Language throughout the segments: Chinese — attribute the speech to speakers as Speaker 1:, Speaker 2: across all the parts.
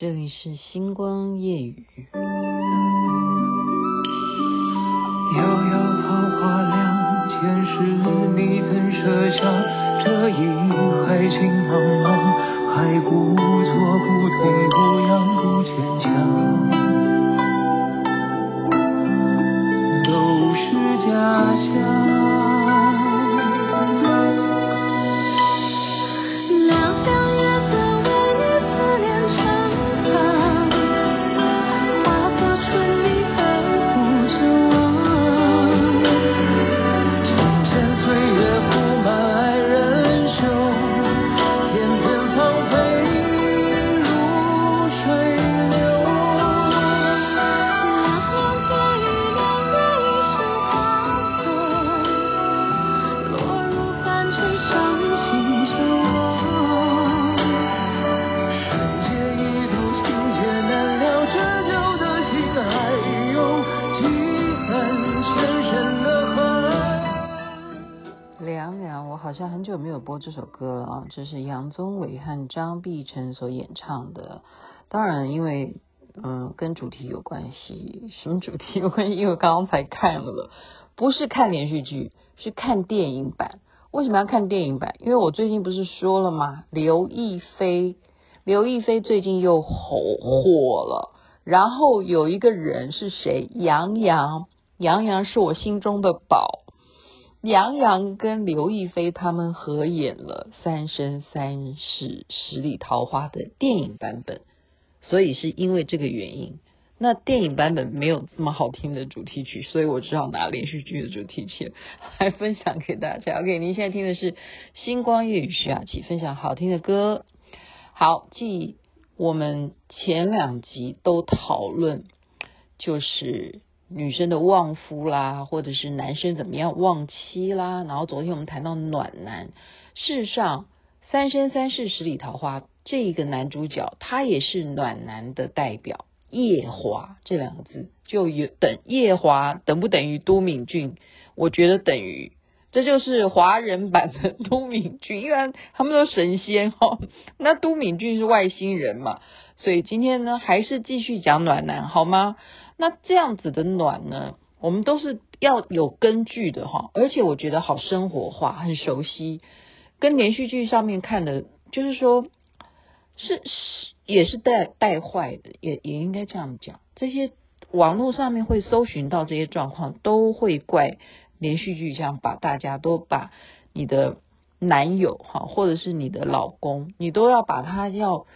Speaker 1: 这里是星光夜雨。
Speaker 2: 遥遥桃花凉，前世你怎设下这一海情茫茫，还故作，不退不让，不
Speaker 1: 这首歌啊！这是杨宗纬和张碧晨所演唱的。当然，因为嗯，跟主题有关系。什么主题有关系？因为刚刚才看了，不是看连续剧，是看电影版。为什么要看电影版？因为我最近不是说了吗？刘亦菲，刘亦菲最近又火火了。然后有一个人是谁？杨洋，杨洋是我心中的宝。杨洋跟刘亦菲他们合演了《三生三世十里桃花》的电影版本，所以是因为这个原因，那电影版本没有这么好听的主题曲，所以我只好拿连续剧的主题曲来分享给大家。OK，您现在听的是《星光夜雨》徐雅琪分享好听的歌。好，继我们前两集都讨论，就是。女生的旺夫啦，或者是男生怎么样旺妻啦，然后昨天我们谈到暖男，事实上《三生三世十里桃花》这个男主角他也是暖男的代表，夜华这两个字就有等夜华等不等于都敏俊？我觉得等于，这就是华人版的都敏俊，因为他们都神仙哈，那都敏俊是外星人嘛，所以今天呢还是继续讲暖男好吗？那这样子的暖呢，我们都是要有根据的哈，而且我觉得好生活化，很熟悉，跟连续剧上面看的，就是说，是是也是带带坏的，也也应该这样讲。这些网络上面会搜寻到这些状况，都会怪连续剧这样把大家都把你的男友哈，或者是你的老公，你都要把他要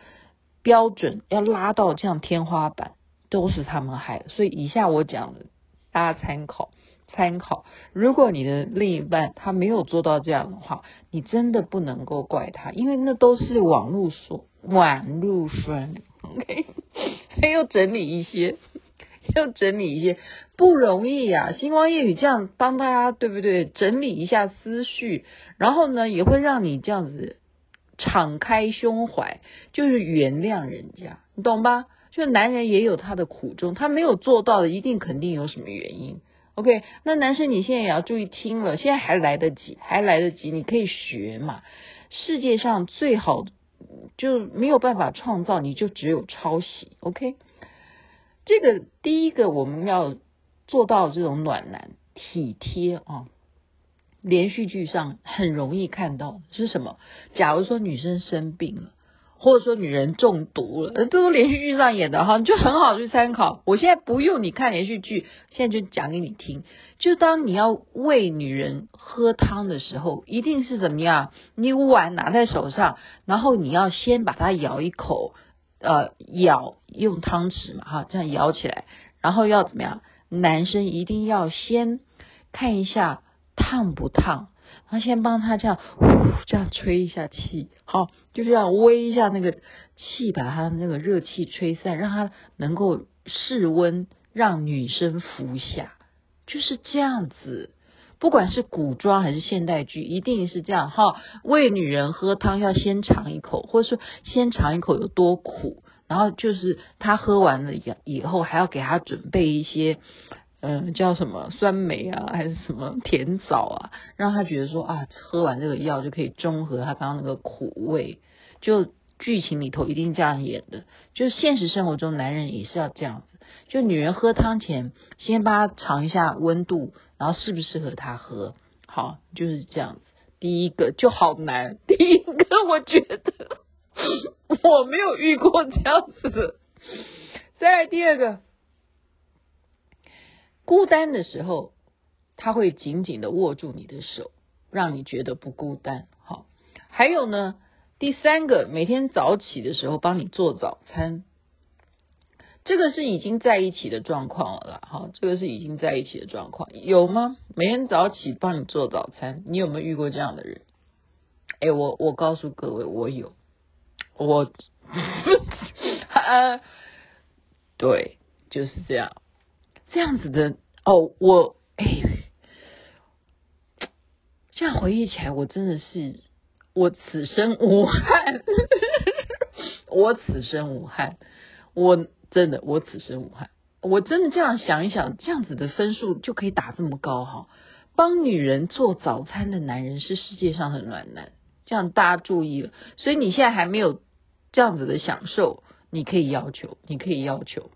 Speaker 1: 标准要拉到这样天花板。都是他们害的，所以以下我讲的，大家参考参考。如果你的另一半他没有做到这样的话，你真的不能够怪他，因为那都是网络所网络分，OK，又整理一些，又整理一些，不容易啊。星光夜语这样帮大家，对不对？整理一下思绪，然后呢，也会让你这样子敞开胸怀，就是原谅人家，你懂吧？就男人也有他的苦衷，他没有做到的，一定肯定有什么原因。OK，那男生你现在也要注意听了，现在还来得及，还来得及，你可以学嘛。世界上最好就没有办法创造，你就只有抄袭。OK，这个第一个我们要做到这种暖男体贴啊，连续剧上很容易看到是什么？假如说女生生病了。或者说女人中毒了，这都连续剧上演的哈，你就很好去参考。我现在不用你看连续剧，现在就讲给你听。就当你要喂女人喝汤的时候，一定是怎么样？你碗拿在手上，然后你要先把它舀一口，呃，舀用汤匙嘛哈，这样舀起来，然后要怎么样？男生一定要先看一下烫不烫。他先帮他这样呼这样吹一下气，好，就是要微一下那个气，把他那个热气吹散，让他能够室温，让女生服下，就是这样子。不管是古装还是现代剧，一定是这样哈。喂女人喝汤要先尝一口，或者说先尝一口有多苦，然后就是他喝完了以以后，还要给他准备一些。嗯，叫什么酸梅啊，还是什么甜枣啊，让他觉得说啊，喝完这个药就可以中和他刚刚那个苦味，就剧情里头一定这样演的，就现实生活中男人也是要这样子，就女人喝汤前先帮他尝一下温度，然后适不适合他喝，好，就是这样子。第一个就好难，第一个我觉得我没有遇过这样子的。再来第二个，孤单的时候，他会紧紧的握住你的手，让你觉得不孤单。好，还有呢。第三个，每天早起的时候帮你做早餐，这个是已经在一起的状况了啦。哈，这个是已经在一起的状况，有吗？每天早起帮你做早餐，你有没有遇过这样的人？哎，我我告诉各位，我有，我，啊，对，就是这样，这样子的哦，我哎，这样回忆起来，我真的是。我此生无憾，我此生无憾，我真的我此生无憾，我真的这样想一想，这样子的分数就可以打这么高哈。帮女人做早餐的男人是世界上的暖男，这样大家注意了。所以你现在还没有这样子的享受，你可以要求，你可以要求。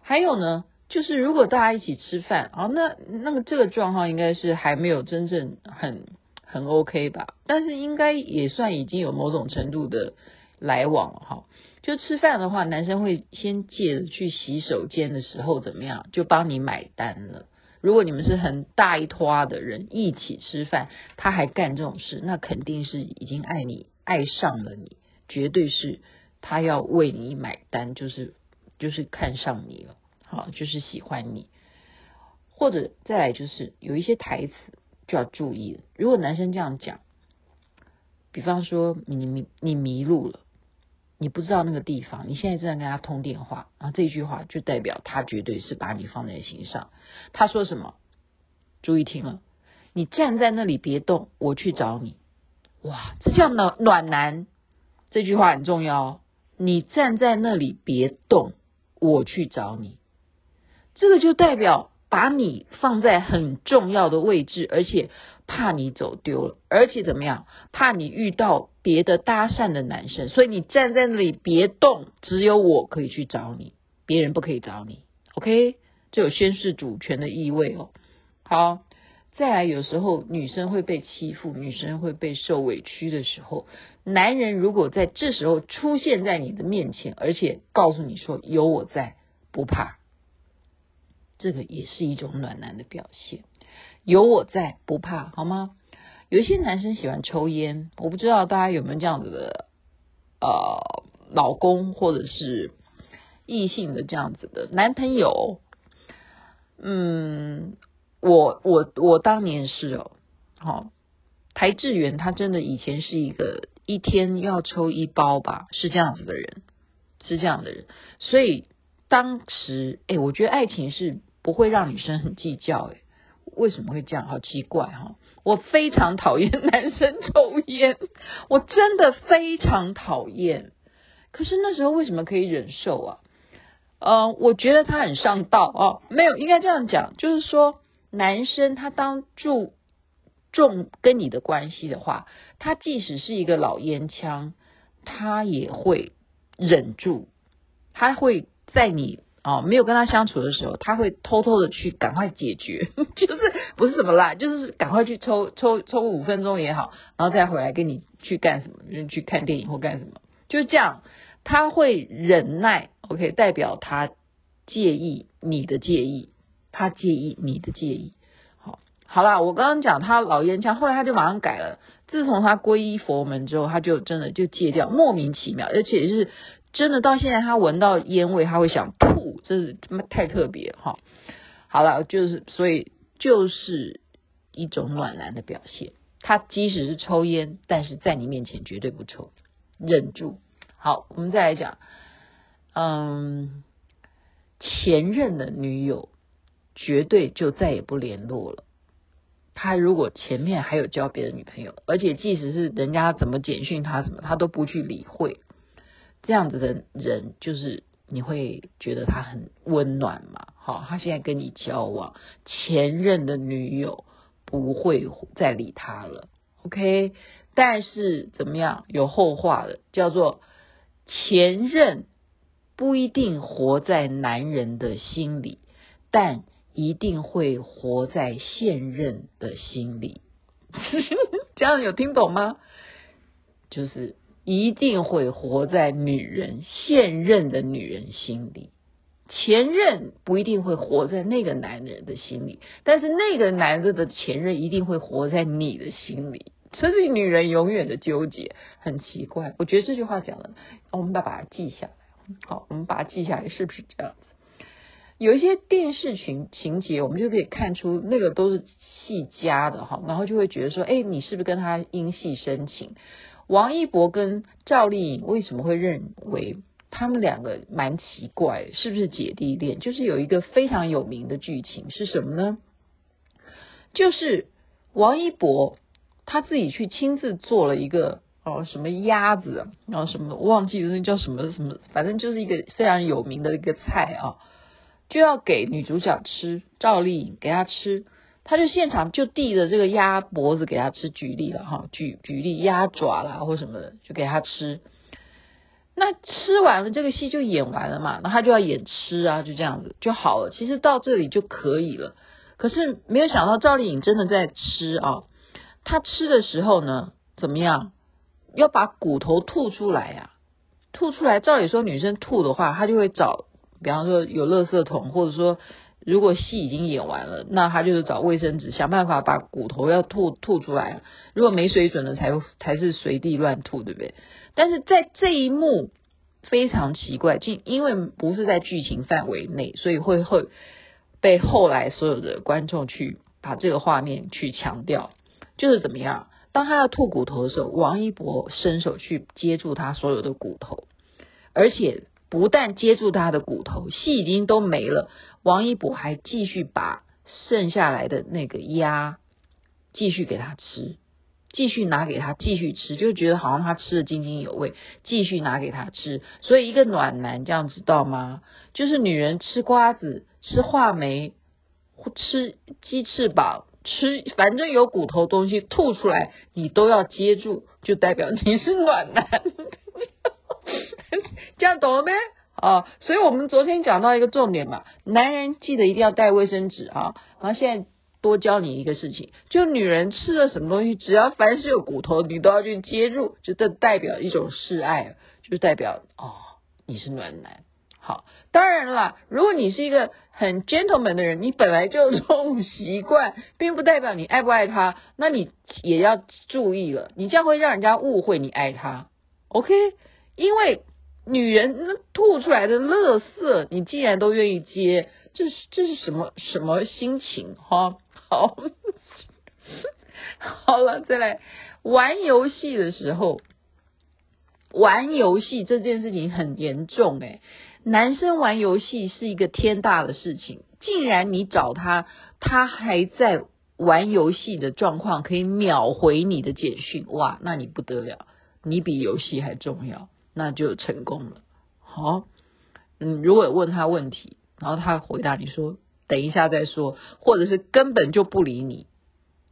Speaker 1: 还有呢，就是如果大家一起吃饭啊，那那个这个状况应该是还没有真正很。很 OK 吧，但是应该也算已经有某种程度的来往了哈。就吃饭的话，男生会先借着去洗手间的时候怎么样，就帮你买单了。如果你们是很大一坨的人一起吃饭，他还干这种事，那肯定是已经爱你爱上了你，绝对是他要为你买单，就是就是看上你了，好，就是喜欢你。或者再来就是有一些台词。就要注意了。如果男生这样讲，比方说你迷你迷路了，你不知道那个地方，你现在正在跟他通电话，然后这句话就代表他绝对是把你放在心上。他说什么？注意听了，你站在那里别动，我去找你。哇，这叫暖暖男。这句话很重要哦。你站在那里别动，我去找你。这个就代表。把你放在很重要的位置，而且怕你走丢了，而且怎么样？怕你遇到别的搭讪的男生，所以你站在那里别动，只有我可以去找你，别人不可以找你。OK，这有宣示主权的意味哦。好，再来，有时候女生会被欺负，女生会被受委屈的时候，男人如果在这时候出现在你的面前，而且告诉你说有我在，不怕。这个也是一种暖男的表现，有我在不怕，好吗？有一些男生喜欢抽烟，我不知道大家有没有这样子的呃老公或者是异性的这样子的男朋友。嗯，我我我当年是哦，好、哦，台志远他真的以前是一个一天要抽一包吧，是这样子的人，是这样的人，所以当时哎，我觉得爱情是。不会让女生很计较，诶，为什么会这样？好奇怪哈！我非常讨厌男生抽烟，我真的非常讨厌。可是那时候为什么可以忍受啊？呃，我觉得他很上道哦，没有，应该这样讲，就是说男生他当注重跟你的关系的话，他即使是一个老烟枪，他也会忍住，他会在你。哦，没有跟他相处的时候，他会偷偷的去赶快解决，就是不是什么啦，就是赶快去抽抽抽五分钟也好，然后再回来跟你去干什么，就是去看电影或干什么，就是这样，他会忍耐，OK，代表他介意你的介意，他介意你的介意。好，好啦，我刚刚讲他老烟枪，后来他就马上改了，自从他皈依佛门之后，他就真的就戒掉，莫名其妙，而且是。真的到现在，他闻到烟味，他会想吐，这是他妈太特别哈。好了，就是所以就是一种暖男的表现。他即使是抽烟，但是在你面前绝对不抽，忍住。好，我们再来讲，嗯，前任的女友绝对就再也不联络了。他如果前面还有交别的女朋友，而且即使是人家怎么简讯他什么，他都不去理会。这样子的人，就是你会觉得他很温暖嘛？好，他现在跟你交往，前任的女友不会再理他了，OK？但是怎么样？有后话了，叫做前任不一定活在男人的心里，但一定会活在现任的心里。这样有听懂吗？就是一定会活在女人现任的女人心里，前任不一定会活在那个男人的心里，但是那个男人的前任一定会活在你的心里。所以女人永远的纠结，很奇怪。我觉得这句话讲的，我们把把它记下来。好，我们把它记下来，是不是这样子？有一些电视情情节，我们就可以看出那个都是戏加的哈，然后就会觉得说，哎，你是不是跟他因戏生情？王一博跟赵丽颖为什么会认为他们两个蛮奇怪？是不是姐弟恋？就是有一个非常有名的剧情是什么呢？就是王一博。他自己去亲自做了一个哦什么鸭子，然后什么忘记那叫什么什么，反正就是一个非常有名的一个菜啊，就要给女主角吃，赵丽颖给她吃，他就现场就递着这个鸭脖子给他吃，举例了哈，举举例鸭爪啦或什么的就给他吃，那吃完了这个戏就演完了嘛，那他就要演吃啊，就这样子就好了，其实到这里就可以了，可是没有想到赵丽颖真的在吃啊。他吃的时候呢，怎么样？要把骨头吐出来呀、吐出来，照理说女生吐的话，她就会找，比方说有垃圾桶，或者说如果戏已经演完了，那他就是找卫生纸，想办法把骨头要吐吐出来。如果没水准的才才是随地乱吐，对不对？但是在这一幕非常奇怪，因因为不是在剧情范围内，所以会会被后来所有的观众去把这个画面去强调。就是怎么样？当他要吐骨头的时候，王一博伸手去接住他所有的骨头，而且不但接住他的骨头，戏已经都没了，王一博还继续把剩下来的那个鸭继续给他吃，继续拿给他继续吃，就觉得好像他吃的津津有味，继续拿给他吃。所以一个暖男这样知道吗？就是女人吃瓜子、吃话梅、吃鸡翅膀。吃反正有骨头东西吐出来，你都要接住，就代表你是暖男，这样懂了没？啊，所以我们昨天讲到一个重点嘛，男人记得一定要带卫生纸啊。然后现在多教你一个事情，就女人吃了什么东西，只要凡是有骨头，你都要去接住，就代表一种示爱，就代表哦，你是暖男。好，当然了，如果你是一个很 gentleman 的人，你本来就有这种习惯，并不代表你爱不爱他，那你也要注意了，你这样会让人家误会你爱他，OK？因为女人那吐出来的垃圾，你竟然都愿意接，这是这是什么什么心情哈？好，好了，再来玩游戏的时候，玩游戏这件事情很严重诶。男生玩游戏是一个天大的事情，竟然你找他，他还在玩游戏的状况，可以秒回你的简讯，哇，那你不得了，你比游戏还重要，那就成功了。好，嗯，如果问他问题，然后他回答你说等一下再说，或者是根本就不理你，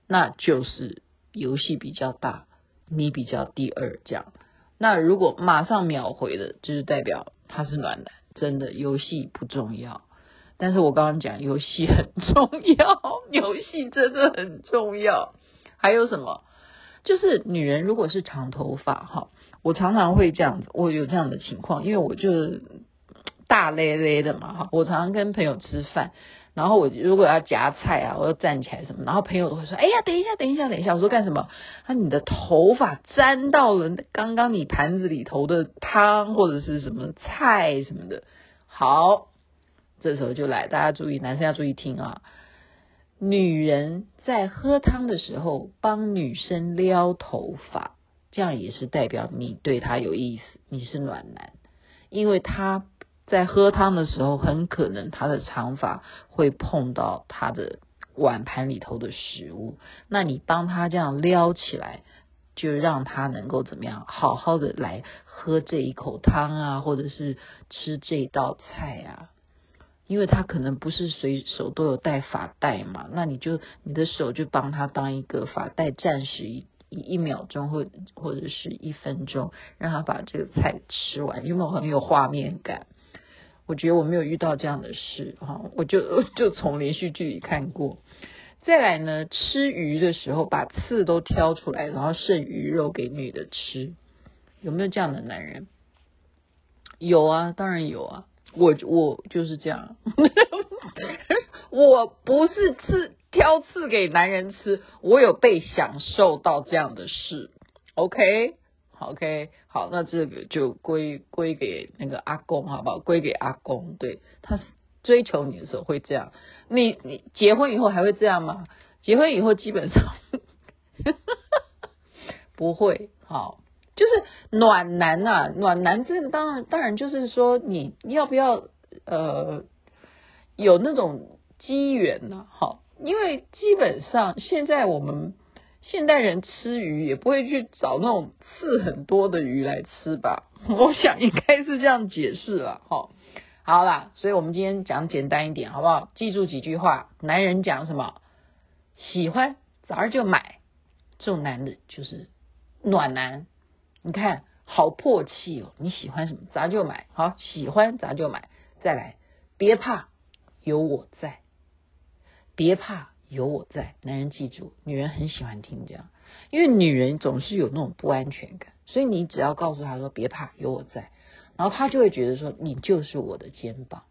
Speaker 1: 那就是游戏比较大，你比较第二这样。那如果马上秒回的，就是代表他是暖男。真的游戏不重要，但是我刚刚讲游戏很重要，游戏真的很重要。还有什么？就是女人如果是长头发哈，我常常会这样子，我有这样的情况，因为我就大咧咧的嘛哈，我常常跟朋友吃饭。然后我如果要夹菜啊，我要站起来什么，然后朋友都会说：“哎呀，等一下，等一下，等一下。”我说干什么？他你的头发沾到了刚刚你盘子里头的汤或者是什么菜什么的。好，这时候就来，大家注意，男生要注意听啊。女人在喝汤的时候帮女生撩头发，这样也是代表你对他有意思，你是暖男，因为他。在喝汤的时候，很可能他的长发会碰到他的碗盘里头的食物。那你帮他这样撩起来，就让他能够怎么样，好好的来喝这一口汤啊，或者是吃这道菜啊。因为他可能不是随手都有带发带嘛，那你就你的手就帮他当一个发带，暂时一一秒钟或或者是一分钟，让他把这个菜吃完，有没有很有画面感？我觉得我没有遇到这样的事哈，我就 就从连续剧里看过。再来呢，吃鱼的时候把刺都挑出来，然后剩鱼肉给女的吃，有没有这样的男人？有啊，当然有啊，我我就是这样，我不是刺挑刺给男人吃，我有被享受到这样的事，OK。OK，好，那这个就归归给那个阿公，好不好？归给阿公，对，他追求你的时候会这样。你你结婚以后还会这样吗？结婚以后基本上 不会，好，就是暖男啊，暖男这当然当然就是说你要不要呃有那种机缘呢？好，因为基本上现在我们。现代人吃鱼也不会去找那种刺很多的鱼来吃吧？我想应该是这样解释了。好，好啦，所以我们今天讲简单一点，好不好？记住几句话：男人讲什么？喜欢早上就买，这种男的就是暖男。你看好迫气哦！你喜欢什么？咱就买。好，喜欢咱就买。再来，别怕，有我在。别怕。有我在，男人记住，女人很喜欢听这样，因为女人总是有那种不安全感，所以你只要告诉她说别怕，有我在，然后她就会觉得说你就是我的肩膀。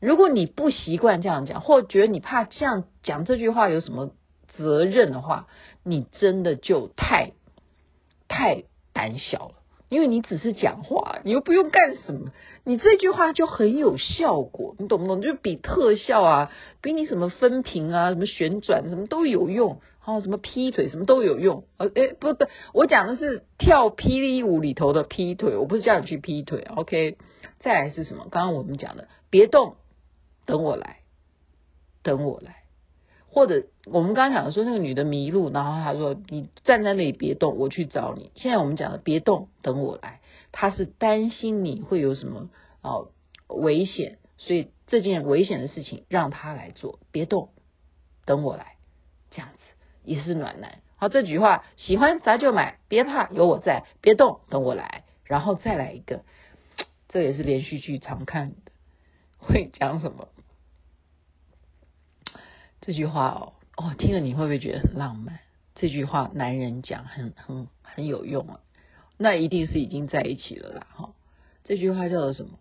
Speaker 1: 如果你不习惯这样讲，或觉得你怕这样讲这句话有什么责任的话，你真的就太太胆小了。因为你只是讲话，你又不用干什么，你这句话就很有效果，你懂不懂？就比特效啊，比你什么分屏啊、什么旋转什么都有用，还有什么劈腿什么都有用。呃，诶，不不，我讲的是跳霹雳舞里头的劈腿，我不是叫你去劈腿。OK，再来是什么？刚刚我们讲的，别动，等我来，等我来。或者我们刚刚讲的说那个女的迷路，然后她说你站在那里别动，我去找你。现在我们讲的别动，等我来，她是担心你会有什么哦危险，所以这件危险的事情让她来做，别动，等我来，这样子也是暖男。好，这句话喜欢咱就买，别怕有我在，别动，等我来，然后再来一个，这也是连续剧常看的，会讲什么？这句话哦哦，听了你会不会觉得很浪漫？这句话男人讲很很很有用啊，那一定是已经在一起了啦哈。这句话叫做什么？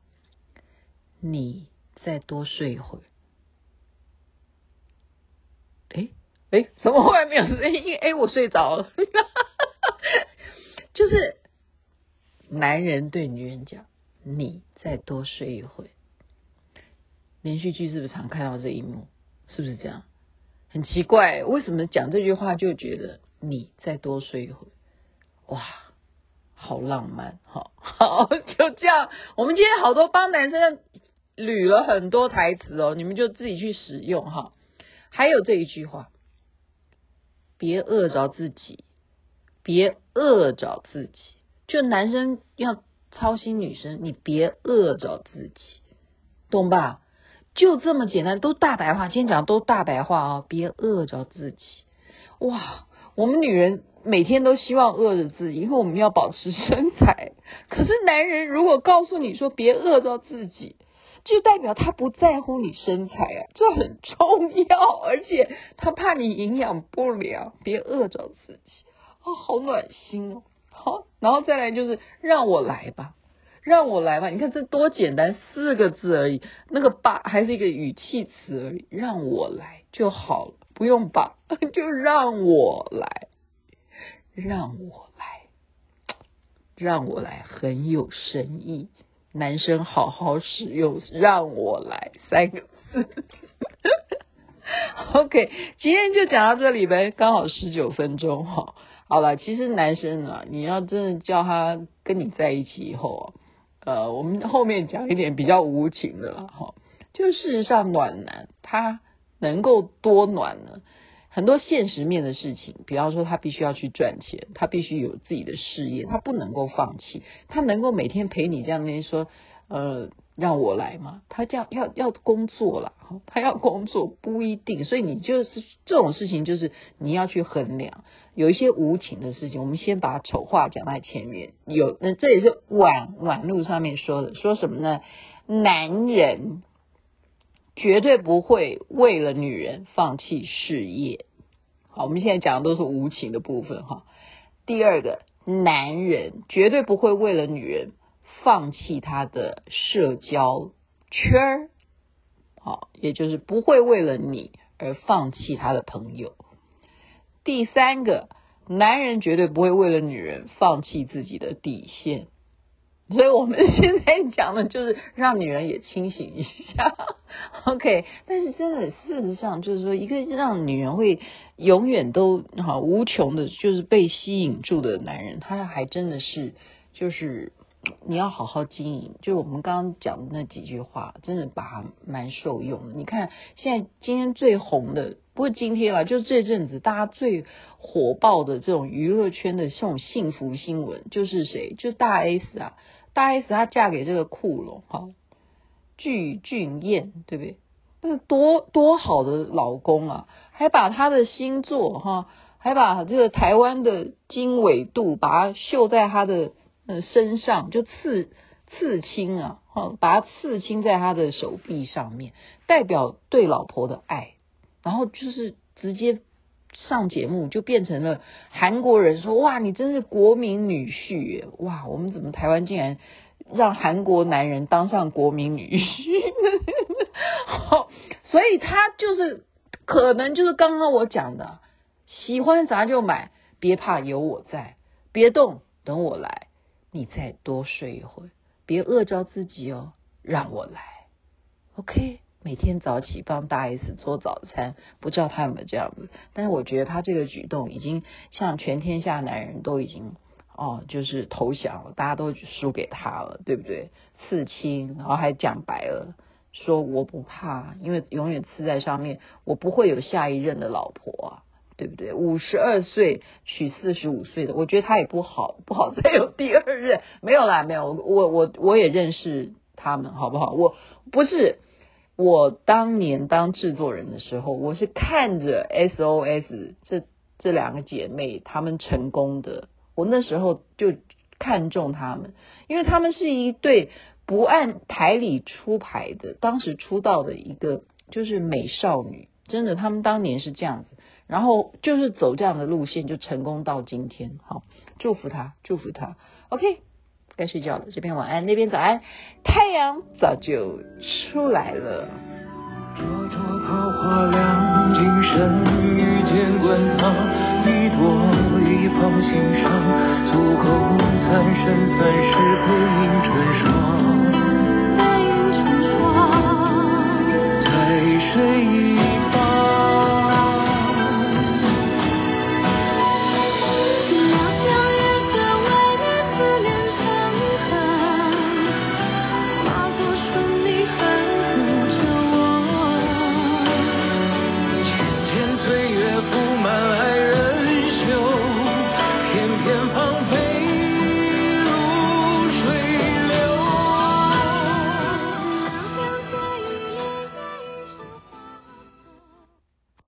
Speaker 1: 你再多睡一会儿。哎哎，怎么后来没有声音？哎，我睡着了。就是男人对女人讲，你再多睡一会。连续剧是不是常看到这一幕？是不是这样？很奇怪，为什么讲这句话就觉得你再多睡一会儿，哇，好浪漫，好，好，就这样。我们今天好多帮男生捋了很多台词哦，你们就自己去使用哈。还有这一句话，别饿着自己，别饿着自己。就男生要操心女生，你别饿着自己，懂吧？就这么简单，都大白话。今天讲都大白话啊，别饿着自己。哇，我们女人每天都希望饿着自己，因为我们要保持身材。可是男人如果告诉你说别饿着自己，就代表他不在乎你身材啊，这很重要，而且他怕你营养不良。别饿着自己啊，好暖心哦。好，然后再来就是让我来吧。让我来吧，你看这多简单，四个字而已。那个吧还是一个语气词而已，让我来就好了，不用吧，就让我来，让我来，让我来，很有深意。男生好好使用“让我来”三个字。OK，今天就讲到这里呗，刚好十九分钟哈。好了，其实男生啊，你要真的叫他跟你在一起以后啊。呃，我们后面讲一点比较无情的了哈。就事实上，暖男他能够多暖呢？很多现实面的事情，比方说他必须要去赚钱，他必须有自己的事业，他不能够放弃。他能够每天陪你这样，那说呃让我来吗？他这样要要工作了，他要工作不一定，所以你就是这种事情，就是你要去衡量。有一些无情的事情，我们先把丑话讲在前面。有那这也是网网路上面说的，说什么呢？男人绝对不会为了女人放弃事业。好，我们现在讲的都是无情的部分哈。第二个，男人绝对不会为了女人。放弃他的社交圈儿，好，也就是不会为了你而放弃他的朋友。第三个，男人绝对不会为了女人放弃自己的底线。所以我们现在讲的就是让女人也清醒一下，OK？但是真的，事实上就是说，一个让女人会永远都好无穷的，就是被吸引住的男人，他还真的是就是。你要好好经营，就是我们刚刚讲的那几句话，真的把它蛮受用的。你看，现在今天最红的，不是今天了，就是这阵子大家最火爆的这种娱乐圈的这种幸福新闻，就是谁？就是大 S 啊，大 S 她嫁给这个酷龙，哈，具俊彦，对不对？那多多好的老公啊，还把他的星座哈，还把这个台湾的经纬度，把它绣在他的。呃，身上就刺刺青啊，哈，把它刺青在他的手臂上面，代表对老婆的爱。然后就是直接上节目，就变成了韩国人说：“哇，你真是国民女婿！哇，我们怎么台湾竟然让韩国男人当上国民女婿？” 好，所以他就是可能就是刚刚我讲的，喜欢啥就买，别怕有我在，别动，等我来。你再多睡一会儿，别饿着自己哦，让我来，OK。每天早起帮大 S 做早餐，不知道他有没有这样子，但是我觉得他这个举动已经向全天下男人都已经哦，就是投降了，大家都输给他了，对不对？刺青，然后还讲白了，说我不怕，因为永远刺在上面，我不会有下一任的老婆。对不对？五十二岁娶四十五岁的，我觉得他也不好，不好再有第二任。没有啦，没有。我我我也认识他们，好不好？我不是我当年当制作人的时候，我是看着 SOS 这这两个姐妹她们成功的，我那时候就看中他们，因为他们是一对不按台理出牌的，当时出道的一个就是美少女，真的，他们当年是这样子。然后就是走这样的路线，就成功到今天。好，祝福他，祝福他。OK，该睡觉了。这边晚安，那边早安。太阳早就出来了。灼灼桃花凉，今生遇见滚烫，一朵一放心上，足够三生三世不问春霜。